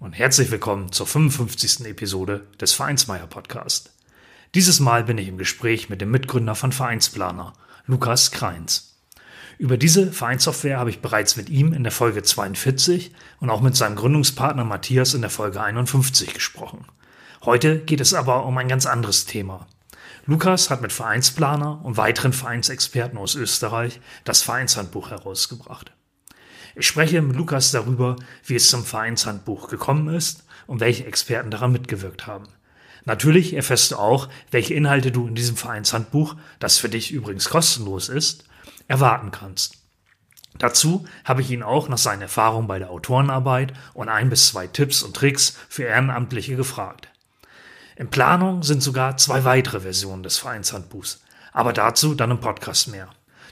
und herzlich willkommen zur 55. Episode des Vereinsmeier Podcast. Dieses Mal bin ich im Gespräch mit dem Mitgründer von Vereinsplaner, Lukas Kreins. Über diese Vereinssoftware habe ich bereits mit ihm in der Folge 42 und auch mit seinem Gründungspartner Matthias in der Folge 51 gesprochen. Heute geht es aber um ein ganz anderes Thema. Lukas hat mit Vereinsplaner und weiteren Vereinsexperten aus Österreich das Vereinshandbuch herausgebracht. Ich spreche mit Lukas darüber, wie es zum Vereinshandbuch gekommen ist und welche Experten daran mitgewirkt haben. Natürlich erfährst du auch, welche Inhalte du in diesem Vereinshandbuch, das für dich übrigens kostenlos ist, erwarten kannst. Dazu habe ich ihn auch nach seinen Erfahrungen bei der Autorenarbeit und ein bis zwei Tipps und Tricks für Ehrenamtliche gefragt. In Planung sind sogar zwei weitere Versionen des Vereinshandbuchs, aber dazu dann im Podcast mehr.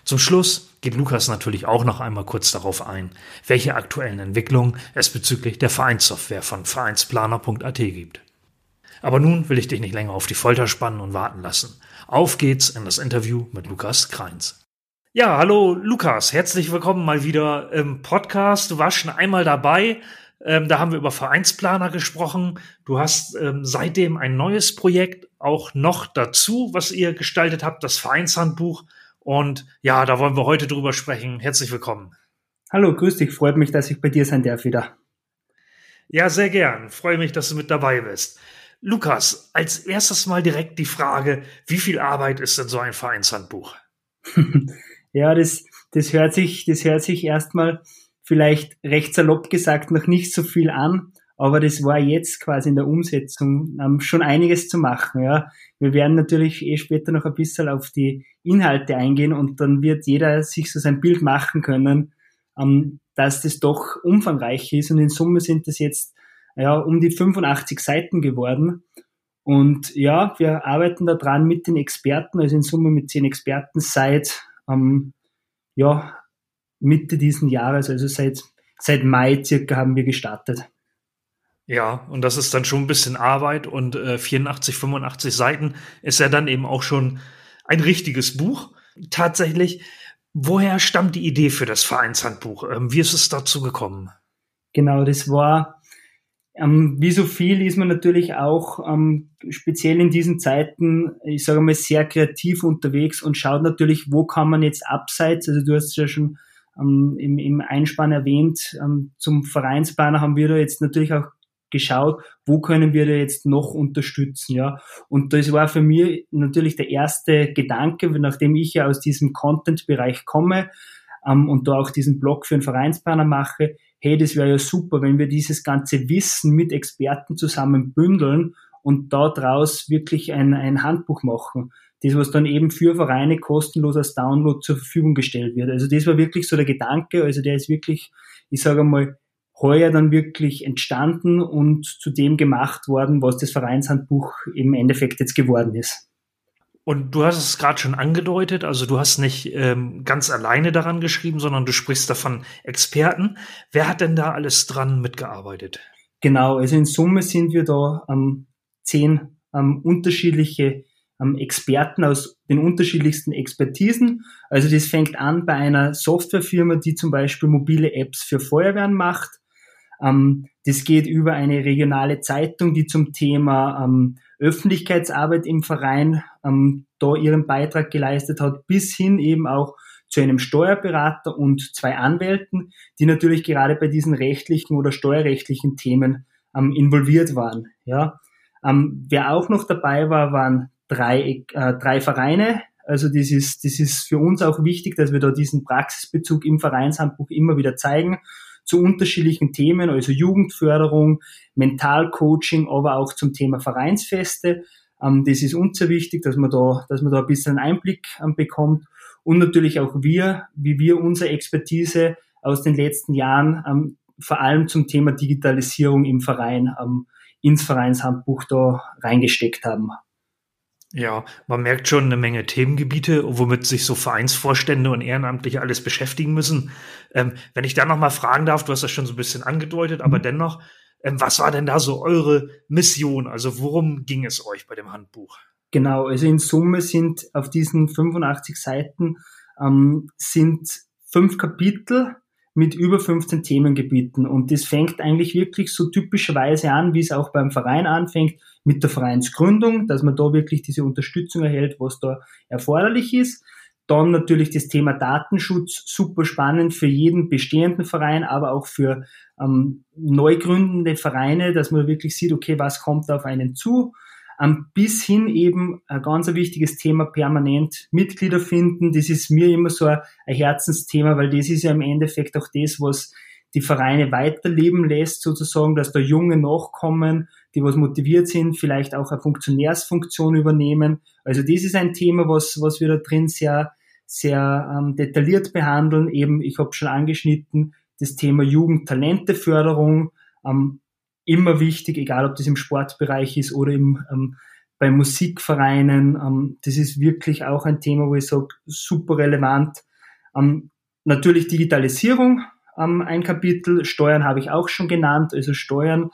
Zum Schluss geht Lukas natürlich auch noch einmal kurz darauf ein, welche aktuellen Entwicklungen es bezüglich der Vereinssoftware von vereinsplaner.at gibt. Aber nun will ich dich nicht länger auf die Folter spannen und warten lassen. Auf geht's in das Interview mit Lukas Kreins. Ja, hallo Lukas, herzlich willkommen mal wieder im Podcast. Du warst schon einmal dabei. Ähm, da haben wir über Vereinsplaner gesprochen. Du hast ähm, seitdem ein neues Projekt auch noch dazu, was ihr gestaltet habt, das Vereinshandbuch. Und ja, da wollen wir heute drüber sprechen. Herzlich willkommen. Hallo, grüß dich. Freut mich, dass ich bei dir sein darf wieder. Ja, sehr gern. Freue mich, dass du mit dabei bist. Lukas, als erstes mal direkt die Frage, wie viel Arbeit ist denn so ein Vereinshandbuch? ja, das, das hört sich, das hört sich erstmal vielleicht recht salopp gesagt noch nicht so viel an. Aber das war jetzt quasi in der Umsetzung ähm, schon einiges zu machen. Ja. Wir werden natürlich eh später noch ein bisschen auf die Inhalte eingehen und dann wird jeder sich so sein Bild machen können, ähm, dass das doch umfangreich ist. Und in Summe sind das jetzt ja, um die 85 Seiten geworden. Und ja, wir arbeiten da dran mit den Experten, also in Summe mit zehn Experten seit ähm, ja, Mitte diesen Jahres, also seit, seit Mai circa haben wir gestartet. Ja, und das ist dann schon ein bisschen Arbeit und äh, 84, 85 Seiten ist ja dann eben auch schon ein richtiges Buch. Tatsächlich, woher stammt die Idee für das Vereinshandbuch? Ähm, wie ist es dazu gekommen? Genau, das war, ähm, wie so viel ist man natürlich auch ähm, speziell in diesen Zeiten, ich sage mal, sehr kreativ unterwegs und schaut natürlich, wo kann man jetzt abseits, also du hast ja schon ähm, im, im Einspann erwähnt, ähm, zum Vereinsplaner haben wir da jetzt natürlich auch geschaut, wo können wir da jetzt noch unterstützen, ja. Und das war für mich natürlich der erste Gedanke, nachdem ich ja aus diesem Content-Bereich komme ähm, und da auch diesen Blog für einen Vereinsplaner mache, hey, das wäre ja super, wenn wir dieses ganze Wissen mit Experten zusammen bündeln und daraus wirklich ein, ein Handbuch machen. Das, was dann eben für Vereine kostenlos als Download zur Verfügung gestellt wird. Also das war wirklich so der Gedanke, also der ist wirklich, ich sage mal, heuer dann wirklich entstanden und zu dem gemacht worden, was das Vereinshandbuch im Endeffekt jetzt geworden ist. Und du hast es gerade schon angedeutet, also du hast nicht ähm, ganz alleine daran geschrieben, sondern du sprichst davon Experten. Wer hat denn da alles dran mitgearbeitet? Genau, also in Summe sind wir da ähm, zehn ähm, unterschiedliche ähm, Experten aus den unterschiedlichsten Expertisen. Also das fängt an bei einer Softwarefirma, die zum Beispiel mobile Apps für Feuerwehren macht. Ähm, das geht über eine regionale Zeitung, die zum Thema ähm, Öffentlichkeitsarbeit im Verein ähm, da ihren Beitrag geleistet hat, bis hin eben auch zu einem Steuerberater und zwei Anwälten, die natürlich gerade bei diesen rechtlichen oder steuerrechtlichen Themen involviert waren. Ja. Wer auch noch dabei war, waren drei, äh, drei Vereine. Also das ist, das ist für uns auch wichtig, dass wir da diesen Praxisbezug im Vereinshandbuch immer wieder zeigen zu unterschiedlichen Themen, also Jugendförderung, Mentalcoaching, aber auch zum Thema Vereinsfeste. Ähm, das ist uns sehr wichtig, dass man da, dass man da ein bisschen Einblick ähm, bekommt. Und natürlich auch wir, wie wir unsere Expertise aus den letzten Jahren ähm, vor allem zum Thema Digitalisierung im Verein ins Vereinshandbuch da reingesteckt haben. Ja, man merkt schon eine Menge Themengebiete, womit sich so Vereinsvorstände und Ehrenamtliche alles beschäftigen müssen. Ähm, wenn ich da noch mal fragen darf, du hast das schon so ein bisschen angedeutet, aber mhm. dennoch, ähm, was war denn da so eure Mission? Also worum ging es euch bei dem Handbuch? Genau, also in Summe sind auf diesen 85 Seiten ähm, sind fünf Kapitel mit über 15 Themengebieten. Und das fängt eigentlich wirklich so typischerweise an, wie es auch beim Verein anfängt, mit der Vereinsgründung, dass man da wirklich diese Unterstützung erhält, was da erforderlich ist. Dann natürlich das Thema Datenschutz, super spannend für jeden bestehenden Verein, aber auch für ähm, neu gründende Vereine, dass man wirklich sieht, okay, was kommt auf einen zu ähm, bis hin eben ein ganz wichtiges Thema permanent Mitglieder finden. Das ist mir immer so ein, Herzensthema, weil das ist ja im Endeffekt auch das, was die Vereine weiterleben lässt, sozusagen, dass da Junge nachkommen, die was motiviert sind, vielleicht auch eine Funktionärsfunktion übernehmen. Also das ist ein Thema, was, was wir da drin sehr, sehr ähm, detailliert behandeln. Eben, ich habe schon angeschnitten, das Thema Jugendtalenteförderung, ähm, immer wichtig, egal ob das im Sportbereich ist oder im, ähm, bei Musikvereinen. Ähm, das ist wirklich auch ein Thema, wo ich sage, super relevant. Ähm, natürlich Digitalisierung, ähm, ein Kapitel. Steuern habe ich auch schon genannt. Also Steuern,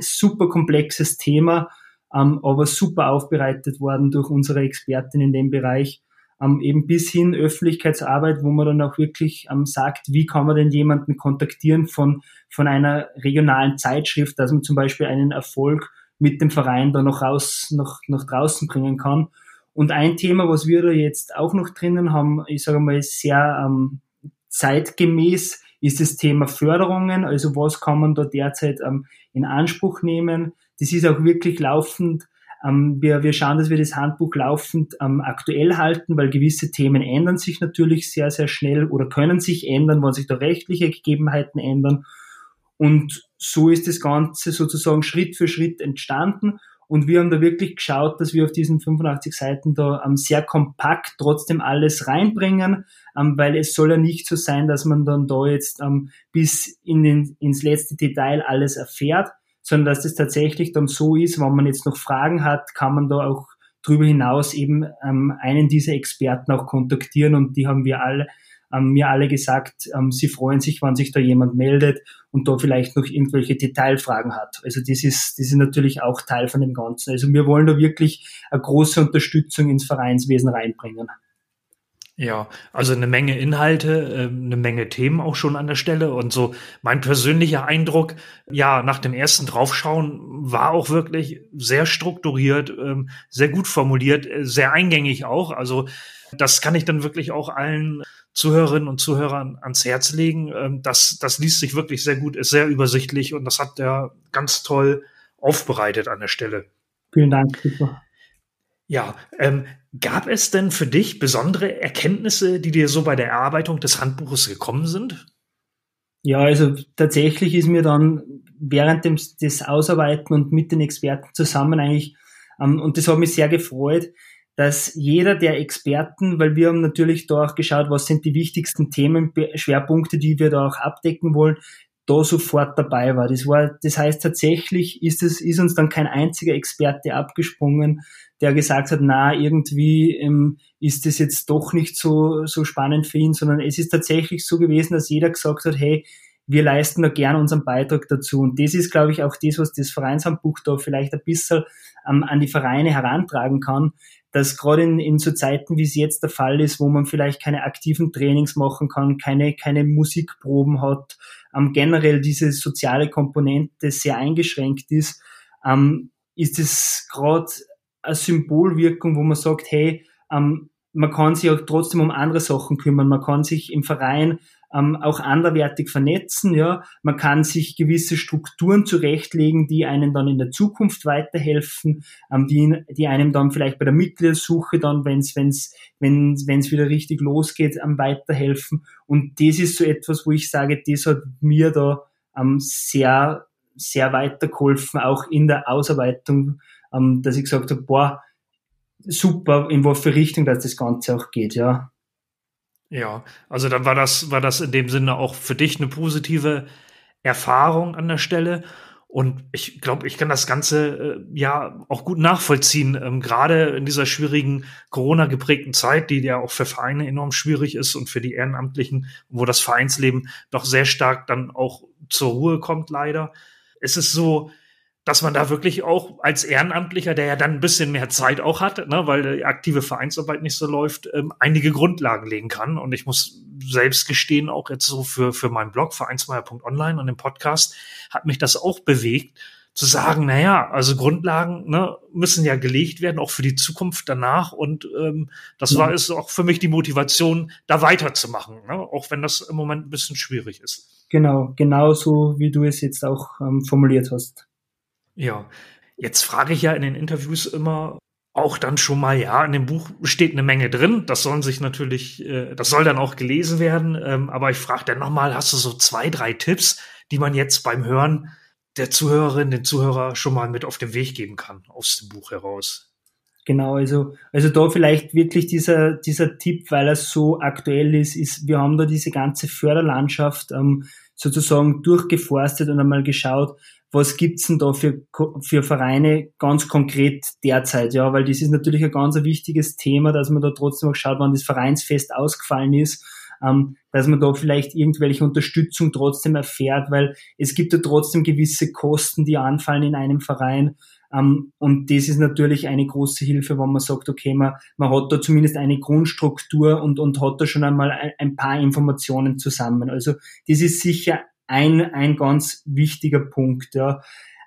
super komplexes Thema, ähm, aber super aufbereitet worden durch unsere Expertin in dem Bereich ähm, eben bis hin Öffentlichkeitsarbeit, wo man dann auch wirklich ähm, sagt, wie kann man denn jemanden kontaktieren von, von einer regionalen Zeitschrift, dass man zum Beispiel einen Erfolg mit dem Verein da noch raus, noch, nach draußen bringen kann. Und ein Thema, was wir da jetzt auch noch drinnen haben, ich sage mal, sehr ähm, zeitgemäß, ist das Thema Förderungen. Also was kann man da derzeit ähm, in Anspruch nehmen? Das ist auch wirklich laufend ähm, wir, wir schauen, dass wir das Handbuch laufend ähm, aktuell halten, weil gewisse Themen ändern sich natürlich sehr, sehr schnell oder können sich ändern, wenn sich da rechtliche Gegebenheiten ändern. Und so ist das Ganze sozusagen Schritt für Schritt entstanden. Und wir haben da wirklich geschaut, dass wir auf diesen 85 Seiten da ähm, sehr kompakt trotzdem alles reinbringen, ähm, weil es soll ja nicht so sein, dass man dann da jetzt ähm, bis in den, ins letzte Detail alles erfährt, sondern dass das tatsächlich dann so ist, wenn man jetzt noch Fragen hat, kann man da auch darüber hinaus eben ähm, einen dieser Experten auch kontaktieren und die haben wir alle, ähm, mir alle gesagt, ähm, sie freuen sich, wenn sich da jemand meldet und da vielleicht noch irgendwelche Detailfragen hat. Also das ist, das ist natürlich auch Teil von dem Ganzen. Also wir wollen da wirklich eine große Unterstützung ins Vereinswesen reinbringen. Ja, also eine Menge Inhalte, ähm, eine Menge Themen auch schon an der Stelle. Und so mein persönlicher Eindruck, ja, nach dem ersten Draufschauen war auch wirklich sehr strukturiert, ähm, sehr gut formuliert, äh, sehr eingängig auch. Also das kann ich dann wirklich auch allen Zuhörerinnen und Zuhörern ans Herz legen. Ähm, das, das liest sich wirklich sehr gut, ist sehr übersichtlich und das hat er ganz toll aufbereitet an der Stelle. Vielen Dank, super. Ja, ähm, gab es denn für dich besondere Erkenntnisse, die dir so bei der Erarbeitung des Handbuches gekommen sind? Ja, also tatsächlich ist mir dann während dem, des Ausarbeiten und mit den Experten zusammen eigentlich, ähm, und das hat mich sehr gefreut, dass jeder der Experten, weil wir haben natürlich da auch geschaut, was sind die wichtigsten Themen, Schwerpunkte, die wir da auch abdecken wollen, da sofort dabei war. Das war, das heißt tatsächlich ist es, ist uns dann kein einziger Experte abgesprungen, der gesagt hat, na, irgendwie ähm, ist das jetzt doch nicht so, so spannend für ihn, sondern es ist tatsächlich so gewesen, dass jeder gesagt hat, hey, wir leisten da gern unseren Beitrag dazu. Und das ist, glaube ich, auch das, was das Vereinshandbuch da vielleicht ein bisschen ähm, an die Vereine herantragen kann, dass gerade in, in so Zeiten, wie es jetzt der Fall ist, wo man vielleicht keine aktiven Trainings machen kann, keine, keine Musikproben hat, ähm, generell diese soziale Komponente sehr eingeschränkt ist, ähm, ist es gerade eine Symbolwirkung, wo man sagt, hey, ähm, man kann sich auch trotzdem um andere Sachen kümmern, man kann sich im Verein ähm, auch anderwertig vernetzen. Ja, man kann sich gewisse Strukturen zurechtlegen, die einem dann in der Zukunft weiterhelfen, ähm, die, die einem dann vielleicht bei der Mitgliedersuche dann, wenn es wenn's, wenn es wieder richtig losgeht, ähm, weiterhelfen. Und das ist so etwas, wo ich sage, das hat mir da ähm, sehr sehr weitergeholfen, auch in der Ausarbeitung, ähm, dass ich gesagt habe, boah, super, in für Richtung dass das Ganze auch geht, ja. Ja, also dann war das, war das in dem Sinne auch für dich eine positive Erfahrung an der Stelle. Und ich glaube, ich kann das Ganze äh, ja auch gut nachvollziehen, ähm, gerade in dieser schwierigen Corona-geprägten Zeit, die ja auch für Vereine enorm schwierig ist und für die Ehrenamtlichen, wo das Vereinsleben doch sehr stark dann auch zur Ruhe kommt, leider. Es ist so, dass man da wirklich auch als Ehrenamtlicher, der ja dann ein bisschen mehr Zeit auch hat, ne, weil die aktive Vereinsarbeit nicht so läuft, ähm, einige Grundlagen legen kann. Und ich muss selbst gestehen, auch jetzt so für, für meinen Blog, vereinsmeier.online und den Podcast, hat mich das auch bewegt, zu sagen, naja, also Grundlagen ne, müssen ja gelegt werden, auch für die Zukunft danach. Und ähm, das war es auch für mich die Motivation, da weiterzumachen, ne? auch wenn das im Moment ein bisschen schwierig ist. Genau, genau so, wie du es jetzt auch ähm, formuliert hast. Ja, jetzt frage ich ja in den Interviews immer auch dann schon mal, ja, in dem Buch steht eine Menge drin. Das sollen sich natürlich, äh, das soll dann auch gelesen werden. Ähm, aber ich frage dann nochmal, hast du so zwei, drei Tipps, die man jetzt beim Hören der Zuhörerin, den Zuhörer schon mal mit auf den Weg geben kann aus dem Buch heraus? Genau, also, also da vielleicht wirklich dieser, dieser Tipp, weil er so aktuell ist, ist, wir haben da diese ganze Förderlandschaft ähm, sozusagen durchgeforstet und einmal geschaut, was gibt's denn da für, für Vereine ganz konkret derzeit? Ja, weil das ist natürlich ein ganz wichtiges Thema, dass man da trotzdem auch schaut, wann das Vereinsfest ausgefallen ist, ähm, dass man da vielleicht irgendwelche Unterstützung trotzdem erfährt, weil es gibt ja trotzdem gewisse Kosten, die anfallen in einem Verein. Um, ähm, und das ist natürlich eine große Hilfe, wenn man sagt, okay, man, man hat da zumindest eine Grundstruktur und, und hat da schon einmal ein, ein paar Informationen zusammen. Also das ist sicher ein, ein ganz wichtiger Punkt. Ja.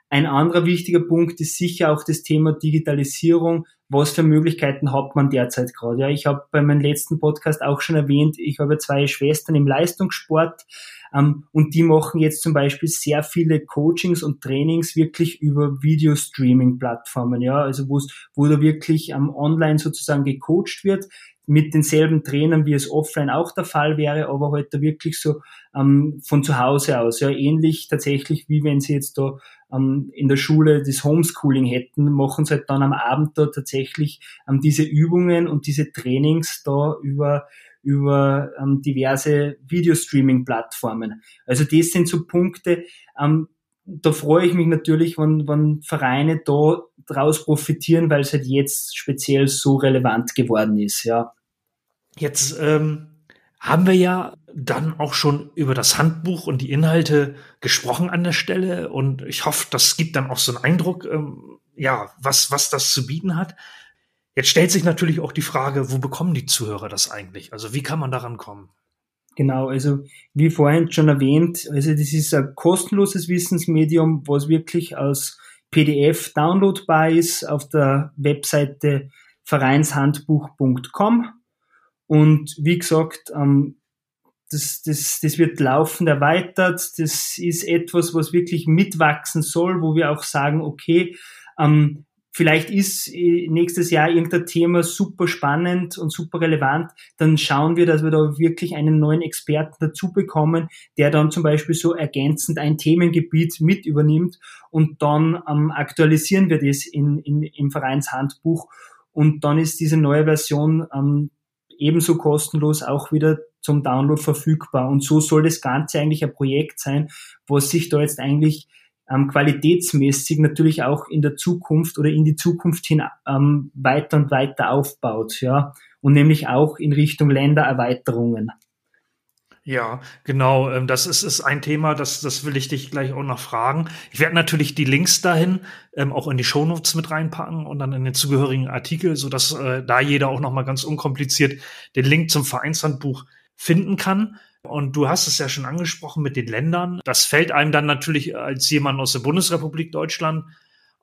Ein anderer wichtiger Punkt ist sicher auch das Thema Digitalisierung. Was für Möglichkeiten hat man derzeit gerade? Ja, ich habe bei meinem letzten Podcast auch schon erwähnt, ich habe zwei Schwestern im Leistungssport ähm, und die machen jetzt zum Beispiel sehr viele Coachings und Trainings wirklich über Video-Streaming-Plattformen. Ja, also wo da wirklich ähm, online sozusagen gecoacht wird mit denselben Trainern, wie es offline auch der Fall wäre, aber halt da wirklich so ähm, von zu Hause aus. Ja, ähnlich tatsächlich, wie wenn sie jetzt da ähm, in der Schule das Homeschooling hätten, machen sie halt dann am Abend da tatsächlich ähm, diese Übungen und diese Trainings da über über ähm, diverse Videostreaming-Plattformen. Also das sind so Punkte, ähm, da freue ich mich natürlich, wenn, wenn Vereine da draus profitieren, weil es halt jetzt speziell so relevant geworden ist, ja. Jetzt ähm, haben wir ja dann auch schon über das Handbuch und die Inhalte gesprochen an der Stelle und ich hoffe, das gibt dann auch so einen Eindruck, ähm, ja, was, was das zu bieten hat. Jetzt stellt sich natürlich auch die Frage, wo bekommen die Zuhörer das eigentlich? Also wie kann man daran kommen? Genau, also wie vorhin schon erwähnt, also das ist ein kostenloses Wissensmedium, was wirklich als PDF downloadbar ist auf der Webseite vereinshandbuch.com. Und wie gesagt, ähm, das, das, das wird laufend erweitert. Das ist etwas, was wirklich mitwachsen soll, wo wir auch sagen, okay, ähm, vielleicht ist äh, nächstes Jahr irgendein Thema super spannend und super relevant, dann schauen wir, dass wir da wirklich einen neuen Experten dazu bekommen, der dann zum Beispiel so ergänzend ein Themengebiet mit übernimmt und dann ähm, aktualisieren wir das in, in, im Vereinshandbuch und dann ist diese neue Version ähm, ebenso kostenlos auch wieder zum Download verfügbar. Und so soll das Ganze eigentlich ein Projekt sein, was sich da jetzt eigentlich ähm, qualitätsmäßig natürlich auch in der Zukunft oder in die Zukunft hin ähm, weiter und weiter aufbaut, ja, und nämlich auch in Richtung Ländererweiterungen. Ja, genau. Ähm, das ist, ist ein Thema, das, das will ich dich gleich auch noch fragen. Ich werde natürlich die Links dahin ähm, auch in die Shownotes mit reinpacken und dann in den zugehörigen Artikel, so dass äh, da jeder auch noch mal ganz unkompliziert den Link zum Vereinshandbuch finden kann. Und du hast es ja schon angesprochen mit den Ländern. Das fällt einem dann natürlich als jemand aus der Bundesrepublik Deutschland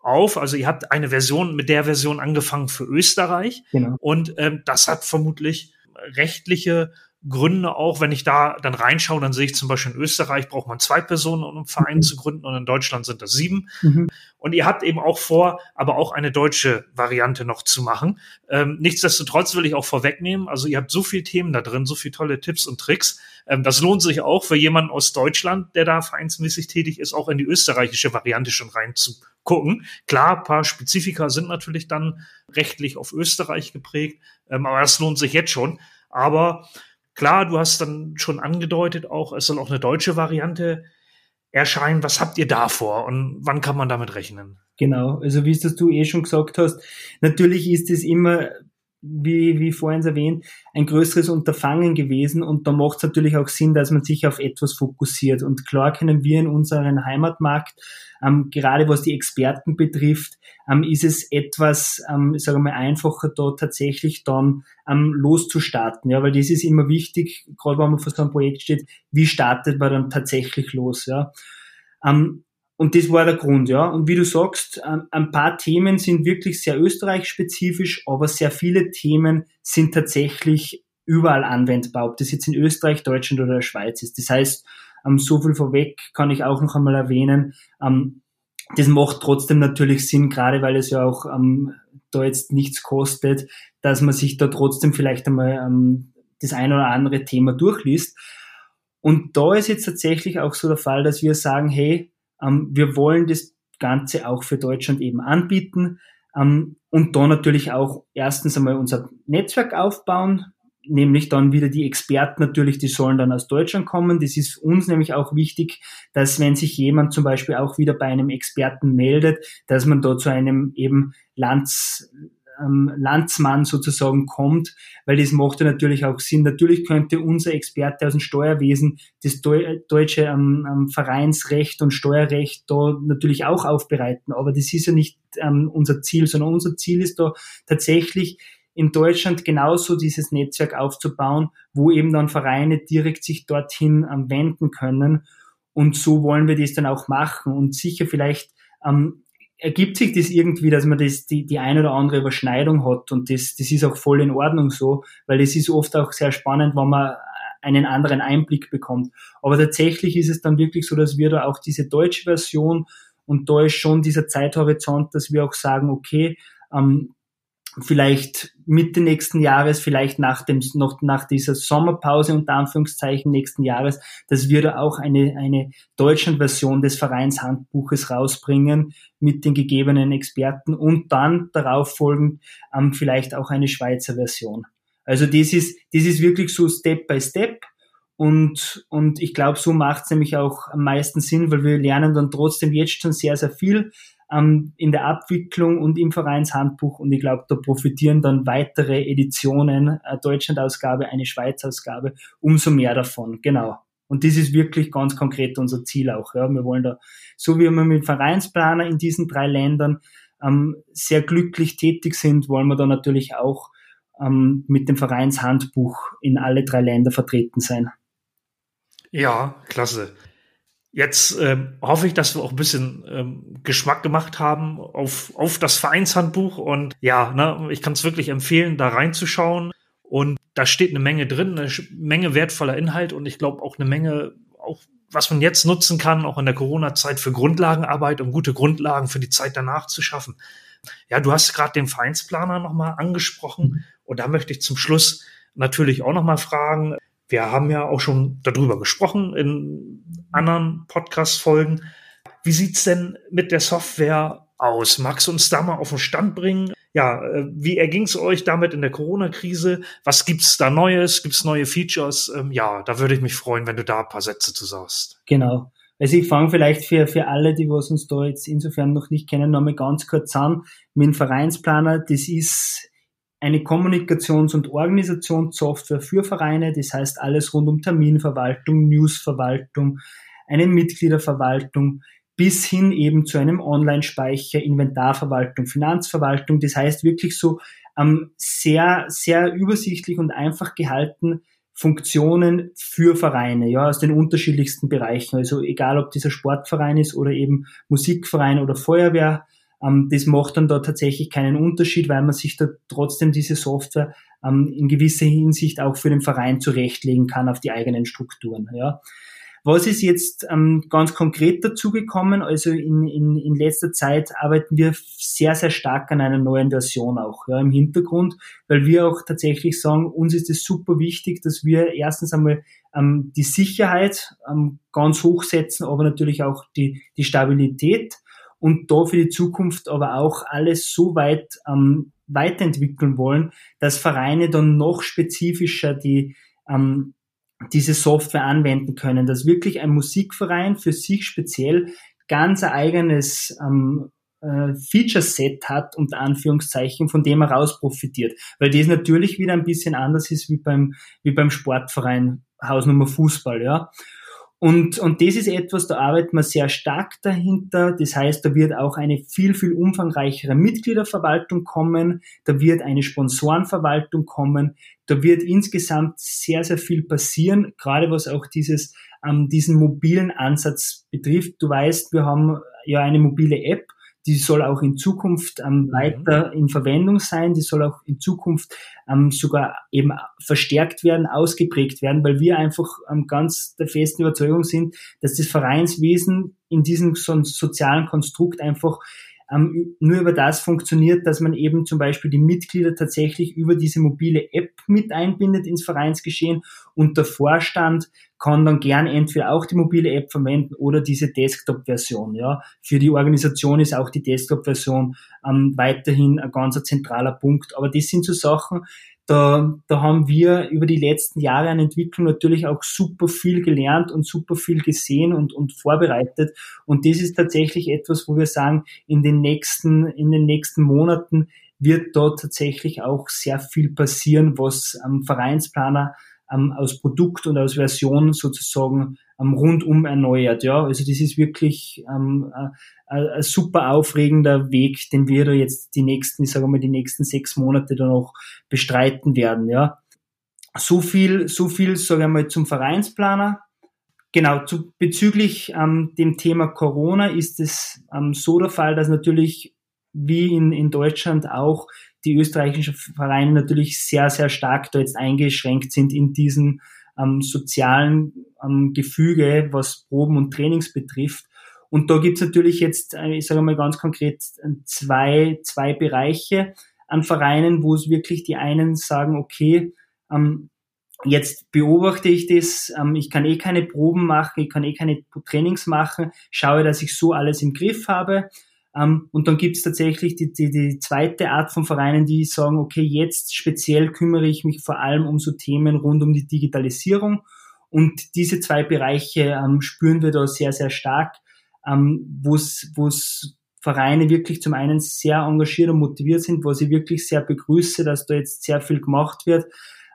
auf. Also ihr habt eine Version mit der Version angefangen für Österreich. Genau. Und ähm, das hat vermutlich rechtliche Gründe auch, wenn ich da dann reinschaue, dann sehe ich zum Beispiel in Österreich braucht man zwei Personen, um einen Verein mhm. zu gründen und in Deutschland sind das sieben. Mhm. Und ihr habt eben auch vor, aber auch eine deutsche Variante noch zu machen. Ähm, nichtsdestotrotz will ich auch vorwegnehmen, also ihr habt so viele Themen da drin, so viele tolle Tipps und Tricks. Ähm, das lohnt sich auch für jemanden aus Deutschland, der da vereinsmäßig tätig ist, auch in die österreichische Variante schon reinzugucken. Klar, paar Spezifika sind natürlich dann rechtlich auf Österreich geprägt, ähm, aber das lohnt sich jetzt schon. Aber Klar, du hast dann schon angedeutet auch, es soll auch eine deutsche Variante erscheinen. Was habt ihr da vor und wann kann man damit rechnen? Genau, also wie es das du eh schon gesagt hast, natürlich ist es immer wie, wie vorhin erwähnt, ein größeres Unterfangen gewesen und da macht es natürlich auch Sinn, dass man sich auf etwas fokussiert. Und klar können wir in unseren Heimatmarkt, ähm, gerade was die Experten betrifft, ähm, ist es etwas, ähm, sagen wir mal, einfacher da tatsächlich dann ähm, loszustarten. Ja, weil das ist immer wichtig, gerade wenn man vor so einem Projekt steht, wie startet man dann tatsächlich los. Ja. Ähm, und das war der Grund, ja. Und wie du sagst, ein paar Themen sind wirklich sehr österreichspezifisch, aber sehr viele Themen sind tatsächlich überall anwendbar, ob das jetzt in Österreich, Deutschland oder der Schweiz ist. Das heißt, so viel vorweg kann ich auch noch einmal erwähnen. Das macht trotzdem natürlich Sinn, gerade weil es ja auch da jetzt nichts kostet, dass man sich da trotzdem vielleicht einmal das ein oder andere Thema durchliest. Und da ist jetzt tatsächlich auch so der Fall, dass wir sagen, hey, ähm, wir wollen das Ganze auch für Deutschland eben anbieten ähm, und da natürlich auch erstens einmal unser Netzwerk aufbauen, nämlich dann wieder die Experten natürlich, die sollen dann aus Deutschland kommen. Das ist uns nämlich auch wichtig, dass wenn sich jemand zum Beispiel auch wieder bei einem Experten meldet, dass man da zu einem eben Lands, ähm, Landsmann sozusagen kommt, weil das macht ja natürlich auch Sinn. Natürlich könnte unser Experte aus dem Steuerwesen das deutsche ähm, ähm, Vereinsrecht und Steuerrecht da natürlich auch aufbereiten, aber das ist ja nicht ähm, unser Ziel, sondern unser Ziel ist da tatsächlich in Deutschland genauso dieses Netzwerk aufzubauen, wo eben dann Vereine direkt sich dorthin ähm, wenden können. Und so wollen wir das dann auch machen und sicher vielleicht ähm, ergibt sich das irgendwie, dass man das, die, die ein oder andere Überschneidung hat und das, das ist auch voll in Ordnung so, weil es ist oft auch sehr spannend, wenn man einen anderen Einblick bekommt. Aber tatsächlich ist es dann wirklich so, dass wir da auch diese deutsche Version und da ist schon dieser Zeithorizont, dass wir auch sagen, okay, ähm, vielleicht Mitte nächsten Jahres, vielleicht nach dem, noch nach dieser Sommerpause unter Anführungszeichen nächsten Jahres, dass wir da auch eine, eine Deutschland-Version des Vereinshandbuches rausbringen mit den gegebenen Experten und dann darauf folgend ähm, vielleicht auch eine Schweizer Version. Also das ist, das ist wirklich so Step by Step. Und, und ich glaube, so macht es nämlich auch am meisten Sinn, weil wir lernen dann trotzdem jetzt schon sehr, sehr viel ähm, in der Abwicklung und im Vereinshandbuch. Und ich glaube, da profitieren dann weitere Editionen, eine Deutschlandausgabe, eine Schweizausgabe, umso mehr davon. Genau. Und das ist wirklich ganz konkret unser Ziel auch. Ja. Wir wollen da, so wie wir mit Vereinsplaner in diesen drei Ländern ähm, sehr glücklich tätig sind, wollen wir da natürlich auch ähm, mit dem Vereinshandbuch in alle drei Länder vertreten sein. Ja, klasse. Jetzt ähm, hoffe ich, dass wir auch ein bisschen ähm, Geschmack gemacht haben auf, auf das Vereinshandbuch. Und ja, ne, ich kann es wirklich empfehlen, da reinzuschauen. Und da steht eine Menge drin, eine Menge wertvoller Inhalt und ich glaube auch eine Menge, auch was man jetzt nutzen kann, auch in der Corona-Zeit für Grundlagenarbeit, um gute Grundlagen für die Zeit danach zu schaffen. Ja, du hast gerade den Vereinsplaner nochmal angesprochen mhm. und da möchte ich zum Schluss natürlich auch nochmal fragen, wir haben ja auch schon darüber gesprochen in anderen Podcast-Folgen. Wie sieht's denn mit der Software aus? Magst du uns da mal auf den Stand bringen? Ja, äh, wie erging es euch damit in der Corona-Krise? Was gibt's da Neues? Gibt's neue Features? Ähm, ja, da würde ich mich freuen, wenn du da ein paar Sätze zu sagst. Genau. Also ich fange vielleicht für, für alle, die was uns da jetzt insofern noch nicht kennen, nochmal ganz kurz an. Mit dem Vereinsplaner, das ist eine Kommunikations- und Organisationssoftware für Vereine, das heißt alles rund um Terminverwaltung, Newsverwaltung, eine Mitgliederverwaltung bis hin eben zu einem Online-Speicher, Inventarverwaltung, Finanzverwaltung. Das heißt wirklich so ähm, sehr, sehr übersichtlich und einfach gehalten Funktionen für Vereine, ja, aus den unterschiedlichsten Bereichen. Also egal, ob dieser Sportverein ist oder eben Musikverein oder Feuerwehr, das macht dann da tatsächlich keinen Unterschied, weil man sich da trotzdem diese Software ähm, in gewisser Hinsicht auch für den Verein zurechtlegen kann auf die eigenen Strukturen. Ja. Was ist jetzt ähm, ganz konkret dazugekommen? Also in, in, in letzter Zeit arbeiten wir sehr, sehr stark an einer neuen Version auch ja, im Hintergrund, weil wir auch tatsächlich sagen, uns ist es super wichtig, dass wir erstens einmal ähm, die Sicherheit ähm, ganz hoch setzen, aber natürlich auch die, die Stabilität und da für die Zukunft aber auch alles so weit ähm, weiterentwickeln wollen, dass Vereine dann noch spezifischer die ähm, diese Software anwenden können, dass wirklich ein Musikverein für sich speziell ganz ein eigenes ähm, äh, Feature-Set hat, unter Anführungszeichen, von dem er raus profitiert. Weil das natürlich wieder ein bisschen anders ist wie beim, wie beim Sportverein Hausnummer Fußball, ja. Und, und das ist etwas, da arbeitet man sehr stark dahinter. Das heißt, da wird auch eine viel, viel umfangreichere Mitgliederverwaltung kommen. Da wird eine Sponsorenverwaltung kommen. Da wird insgesamt sehr, sehr viel passieren, gerade was auch dieses, ähm, diesen mobilen Ansatz betrifft. Du weißt, wir haben ja eine mobile App die soll auch in Zukunft ähm, mhm. weiter in Verwendung sein, die soll auch in Zukunft ähm, sogar eben verstärkt werden, ausgeprägt werden, weil wir einfach ähm, ganz der festen Überzeugung sind, dass das Vereinswesen in diesem so sozialen Konstrukt einfach ähm, nur über das funktioniert, dass man eben zum Beispiel die Mitglieder tatsächlich über diese mobile App mit einbindet ins Vereinsgeschehen und der Vorstand kann dann gern entweder auch die mobile App verwenden oder diese Desktop-Version. Ja, für die Organisation ist auch die Desktop-Version ähm, weiterhin ein ganz zentraler Punkt. Aber das sind so Sachen, da, da haben wir über die letzten Jahre an Entwicklung natürlich auch super viel gelernt und super viel gesehen und, und vorbereitet. Und das ist tatsächlich etwas, wo wir sagen, in den nächsten, in den nächsten Monaten wird dort tatsächlich auch sehr viel passieren, was am Vereinsplaner ähm, aus Produkt und aus Version sozusagen ähm, rundum erneuert. Ja, also das ist wirklich ähm, äh, ein super aufregender Weg, den wir da jetzt die nächsten, ich sage mal, die nächsten sechs Monate dann noch bestreiten werden. Ja, so viel, so viel, sage ich mal, zum Vereinsplaner. Genau, zu, bezüglich ähm, dem Thema Corona ist es ähm, so der Fall, dass natürlich wie in, in Deutschland auch die österreichischen Vereine natürlich sehr, sehr stark da jetzt eingeschränkt sind in diesem ähm, sozialen ähm, Gefüge, was Proben und Trainings betrifft. Und da gibt's natürlich jetzt, äh, ich sage mal ganz konkret, zwei, zwei Bereiche an Vereinen, wo es wirklich die einen sagen, okay, ähm, jetzt beobachte ich das, ähm, ich kann eh keine Proben machen, ich kann eh keine Trainings machen, schaue, dass ich so alles im Griff habe. Ähm, und dann gibt es tatsächlich die, die, die zweite Art von Vereinen, die sagen, okay, jetzt speziell kümmere ich mich vor allem um so Themen rund um die Digitalisierung. Und diese zwei Bereiche ähm, spüren wir da sehr, sehr stark, ähm, wo es Vereine wirklich zum einen sehr engagiert und motiviert sind, wo ich wirklich sehr begrüße, dass da jetzt sehr viel gemacht wird.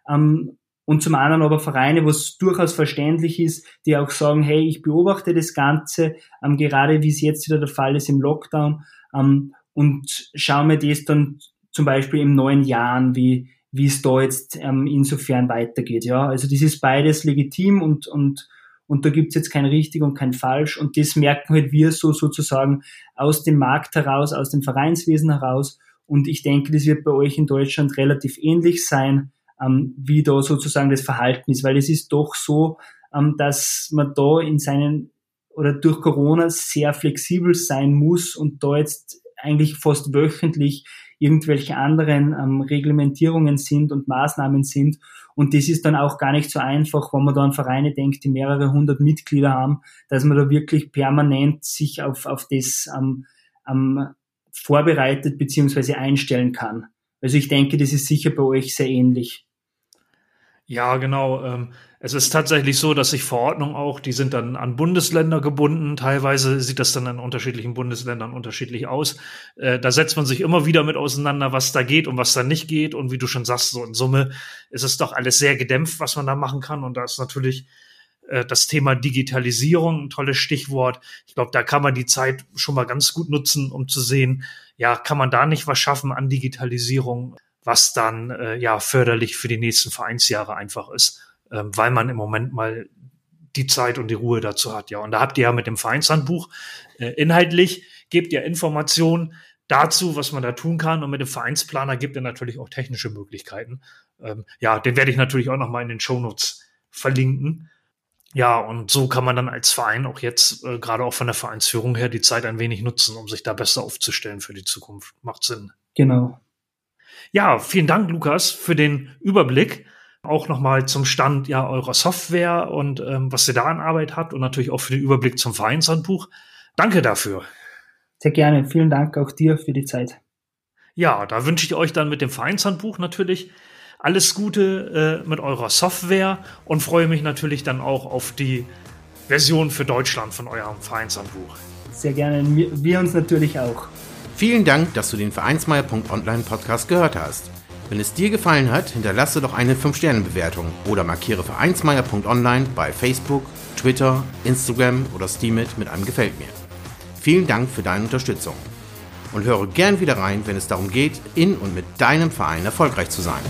Ähm, und zum anderen aber Vereine, wo es durchaus verständlich ist, die auch sagen, hey, ich beobachte das Ganze, ähm, gerade wie es jetzt wieder der Fall ist im Lockdown, ähm, und schaue mir das dann zum Beispiel im neuen Jahr an, wie, wie es da jetzt ähm, insofern weitergeht. Ja, also das ist beides legitim und, und, und da gibt's jetzt kein richtig und kein falsch. Und das merken halt wir so sozusagen aus dem Markt heraus, aus dem Vereinswesen heraus. Und ich denke, das wird bei euch in Deutschland relativ ähnlich sein wie da sozusagen das Verhalten ist, weil es ist doch so, ähm, dass man da in seinen oder durch Corona sehr flexibel sein muss und da jetzt eigentlich fast wöchentlich irgendwelche anderen ähm, Reglementierungen sind und Maßnahmen sind. Und das ist dann auch gar nicht so einfach, wenn man da an Vereine denkt, die mehrere hundert Mitglieder haben, dass man da wirklich permanent sich auf, auf das ähm, ähm, vorbereitet beziehungsweise einstellen kann. Also ich denke, das ist sicher bei euch sehr ähnlich. Ja, genau. Ähm, es ist tatsächlich so, dass sich Verordnungen auch, die sind dann an Bundesländer gebunden. Teilweise sieht das dann in unterschiedlichen Bundesländern unterschiedlich aus. Äh, da setzt man sich immer wieder mit auseinander, was da geht und was da nicht geht. Und wie du schon sagst, so in Summe ist es doch alles sehr gedämpft, was man da machen kann. Und da ist natürlich das Thema Digitalisierung ein tolles Stichwort. Ich glaube, da kann man die Zeit schon mal ganz gut nutzen, um zu sehen, ja, kann man da nicht was schaffen an Digitalisierung? was dann äh, ja förderlich für die nächsten Vereinsjahre einfach ist, ähm, weil man im Moment mal die Zeit und die Ruhe dazu hat. Ja, und da habt ihr ja mit dem Vereinshandbuch äh, inhaltlich gebt ihr Informationen dazu, was man da tun kann. Und mit dem Vereinsplaner gibt ihr natürlich auch technische Möglichkeiten. Ähm, ja, den werde ich natürlich auch noch mal in den Shownotes verlinken. Ja, und so kann man dann als Verein auch jetzt, äh, gerade auch von der Vereinsführung her, die Zeit ein wenig nutzen, um sich da besser aufzustellen für die Zukunft. Macht Sinn. Genau. Ja, vielen Dank, Lukas, für den Überblick. Auch nochmal zum Stand ja eurer Software und ähm, was ihr da an Arbeit habt und natürlich auch für den Überblick zum Vereinshandbuch. Danke dafür. Sehr gerne. Vielen Dank auch dir für die Zeit. Ja, da wünsche ich euch dann mit dem Vereinshandbuch natürlich alles Gute äh, mit eurer Software und freue mich natürlich dann auch auf die Version für Deutschland von eurem Vereinshandbuch. Sehr gerne. Wir uns natürlich auch. Vielen Dank, dass du den Vereinsmeier.online Podcast gehört hast. Wenn es dir gefallen hat, hinterlasse doch eine 5-Sterne-Bewertung oder markiere Vereinsmeier.online bei Facebook, Twitter, Instagram oder Steamit mit einem Gefällt mir. Vielen Dank für deine Unterstützung und höre gern wieder rein, wenn es darum geht, in und mit deinem Verein erfolgreich zu sein.